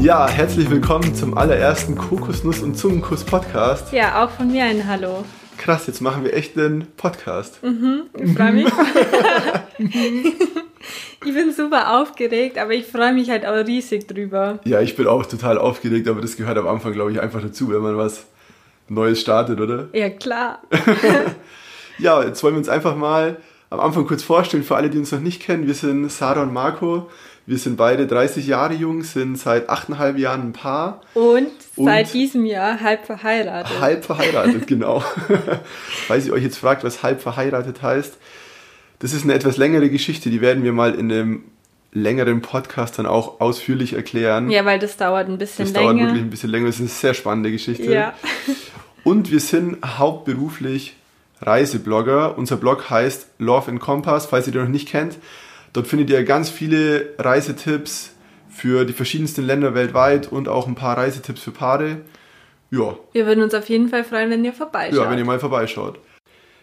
Ja, herzlich willkommen zum allerersten Kokosnuss- und Zungenkuss Podcast. Ja, auch von mir ein Hallo. Krass, jetzt machen wir echt einen Podcast. Mhm, ich freue mich. ich bin super aufgeregt, aber ich freue mich halt auch riesig drüber. Ja, ich bin auch total aufgeregt, aber das gehört am Anfang, glaube ich, einfach dazu, wenn man was Neues startet, oder? Ja, klar. ja, jetzt wollen wir uns einfach mal am Anfang kurz vorstellen, für alle, die uns noch nicht kennen. Wir sind Sarah und Marco. Wir sind beide 30 Jahre jung, sind seit 8,5 Jahren ein Paar. Und, und seit diesem Jahr halb verheiratet. Halb verheiratet, genau. Falls ihr euch jetzt fragt, was halb verheiratet heißt, das ist eine etwas längere Geschichte, die werden wir mal in einem längeren Podcast dann auch ausführlich erklären. Ja, weil das dauert ein bisschen länger. Das dauert wirklich ein bisschen länger, das ist eine sehr spannende Geschichte. Ja. Und wir sind hauptberuflich Reiseblogger. Unser Blog heißt Love and Compass, falls ihr den noch nicht kennt. Dort findet ihr ganz viele Reisetipps für die verschiedensten Länder weltweit und auch ein paar Reisetipps für Paare. Ja. Wir würden uns auf jeden Fall freuen, wenn ihr vorbeischaut. Ja, wenn ihr mal vorbeischaut.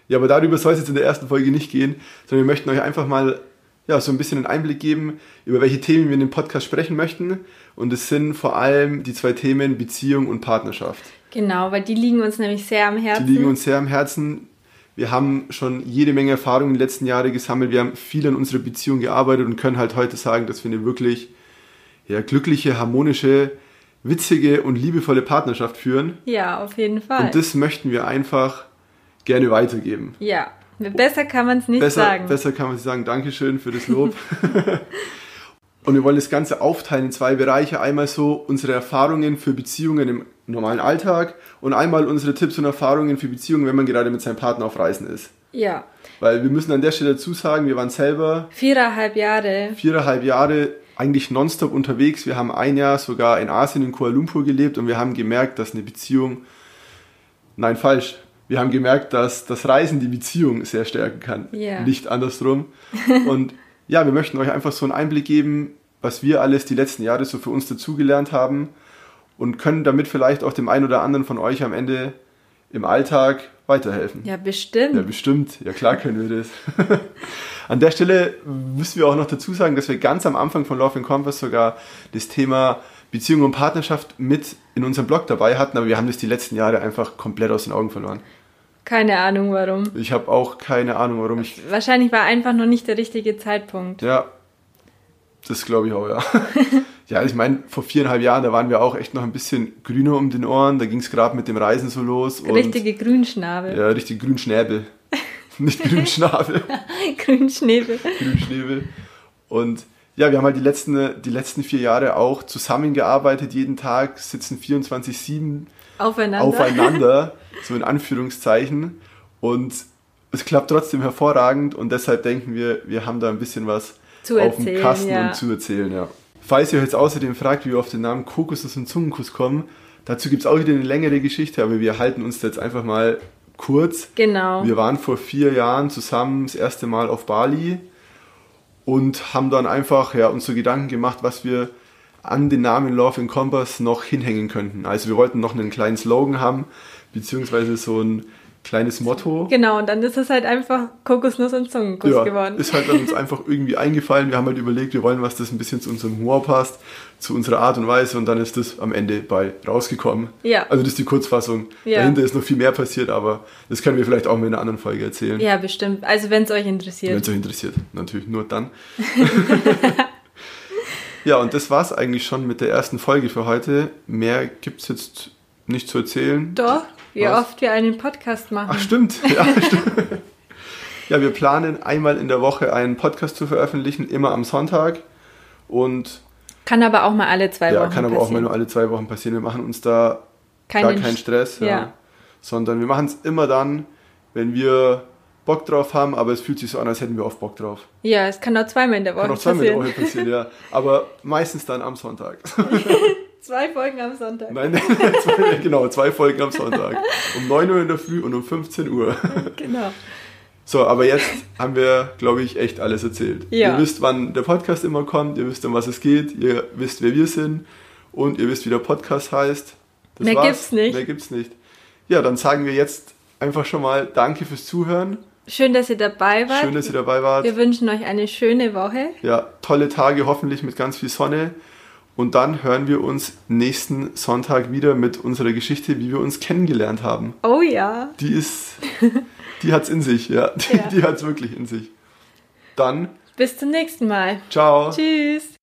Ja, aber darüber soll es jetzt in der ersten Folge nicht gehen, sondern wir möchten euch einfach mal ja, so ein bisschen einen Einblick geben, über welche Themen wir in dem Podcast sprechen möchten. Und es sind vor allem die zwei Themen Beziehung und Partnerschaft. Genau, weil die liegen uns nämlich sehr am Herzen. Die liegen uns sehr am Herzen. Wir haben schon jede Menge Erfahrungen in den letzten Jahren gesammelt. Wir haben viel an unserer Beziehung gearbeitet und können halt heute sagen, dass wir eine wirklich ja, glückliche, harmonische, witzige und liebevolle Partnerschaft führen. Ja, auf jeden Fall. Und das möchten wir einfach gerne weitergeben. Ja, besser kann man es nicht besser, sagen. Besser kann man es sagen. Dankeschön für das Lob. und wir wollen das Ganze aufteilen in zwei Bereiche. Einmal so unsere Erfahrungen für Beziehungen im normalen Alltag und einmal unsere Tipps und Erfahrungen für Beziehungen, wenn man gerade mit seinem Partner auf Reisen ist. Ja. Weil wir müssen an der Stelle dazu sagen, wir waren selber viereinhalb Jahre. Viereinhalb Jahre eigentlich nonstop unterwegs. Wir haben ein Jahr sogar in Asien in Kuala Lumpur gelebt und wir haben gemerkt, dass eine Beziehung, nein falsch, wir haben gemerkt, dass das Reisen die Beziehung sehr stärken kann, ja. nicht andersrum. Und ja, wir möchten euch einfach so einen Einblick geben, was wir alles die letzten Jahre so für uns dazugelernt haben und können damit vielleicht auch dem einen oder anderen von euch am Ende im Alltag weiterhelfen. Ja, bestimmt. Ja, bestimmt. Ja, klar können wir das. An der Stelle müssen wir auch noch dazu sagen, dass wir ganz am Anfang von Love and Compass sogar das Thema Beziehung und Partnerschaft mit in unserem Blog dabei hatten, aber wir haben das die letzten Jahre einfach komplett aus den Augen verloren. Keine Ahnung warum. Ich habe auch keine Ahnung warum. Ich Wahrscheinlich war einfach noch nicht der richtige Zeitpunkt. Ja, das glaube ich auch, ja. ja, ich meine, vor viereinhalb Jahren, da waren wir auch echt noch ein bisschen grüner um den Ohren. Da ging es gerade mit dem Reisen so los. Richtige Grünschnabel. Ja, richtig Grünschnäbel. Nicht Grünschnabel. Grünschnäbel. Grünschnäbel. Und ja, wir haben halt die letzten, die letzten vier Jahre auch zusammengearbeitet, jeden Tag sitzen 24-7 aufeinander. aufeinander, so in Anführungszeichen. Und es klappt trotzdem hervorragend und deshalb denken wir, wir haben da ein bisschen was zu auf dem Kasten ja. und zu erzählen, ja. Falls ihr euch jetzt außerdem fragt, wie wir auf den Namen Kokosnuss und Zungenkuss kommen, dazu gibt es auch wieder eine längere Geschichte, aber wir halten uns jetzt einfach mal kurz. Genau. Wir waren vor vier Jahren zusammen das erste Mal auf Bali und haben dann einfach ja, uns so Gedanken gemacht, was wir an den Namen Love and Compass noch hinhängen könnten. Also wir wollten noch einen kleinen Slogan haben, beziehungsweise so ein kleines Motto. Genau, und dann ist es halt einfach Kokosnuss und Zungenkuss ja, geworden. Ist halt uns einfach irgendwie eingefallen. Wir haben halt überlegt, wir wollen was, das ein bisschen zu unserem Humor passt, zu unserer Art und Weise und dann ist das am Ende bei rausgekommen. Ja. Also das ist die Kurzfassung. Ja. Dahinter ist noch viel mehr passiert, aber das können wir vielleicht auch mal in einer anderen Folge erzählen. Ja, bestimmt. Also wenn es euch interessiert. Wenn es euch interessiert, natürlich nur dann. ja, und das war es eigentlich schon mit der ersten Folge für heute. Mehr gibt es jetzt nicht zu erzählen. Doch, wie Was? oft wir einen Podcast machen. Ach stimmt, ja, stimmt. Ja, wir planen einmal in der Woche einen Podcast zu veröffentlichen, immer am Sonntag. Und Kann aber auch mal alle zwei ja, Wochen kann aber passieren. auch mal nur alle zwei Wochen passieren. Wir machen uns da Keinen gar keinen Stress, ja. ja. sondern wir machen es immer dann, wenn wir Bock drauf haben, aber es fühlt sich so an, als hätten wir oft Bock drauf. Ja, es kann auch zweimal in der Woche Kann auch zweimal in der passieren. Woche passieren, ja. Aber meistens dann am Sonntag. Zwei Folgen am Sonntag. Nein, zwei, genau, zwei Folgen am Sonntag. Um 9 Uhr in der Früh und um 15 Uhr. Genau. So, aber jetzt haben wir, glaube ich, echt alles erzählt. Ja. Ihr wisst, wann der Podcast immer kommt, ihr wisst, um was es geht, ihr wisst, wer wir sind und ihr wisst, wie der Podcast heißt. Das Mehr war's. gibt's nicht. Mehr gibt's nicht. Ja, dann sagen wir jetzt einfach schon mal Danke fürs Zuhören. Schön, dass ihr dabei wart. Schön, dass ihr dabei wart. Wir wünschen euch eine schöne Woche. Ja, tolle Tage, hoffentlich mit ganz viel Sonne. Und dann hören wir uns nächsten Sonntag wieder mit unserer Geschichte, wie wir uns kennengelernt haben. Oh ja. Die ist, die hat's in sich, ja. Die, Ja. die hat's wirklich in sich. Dann, Bis zum nächsten Mal. ciao. Tschüss.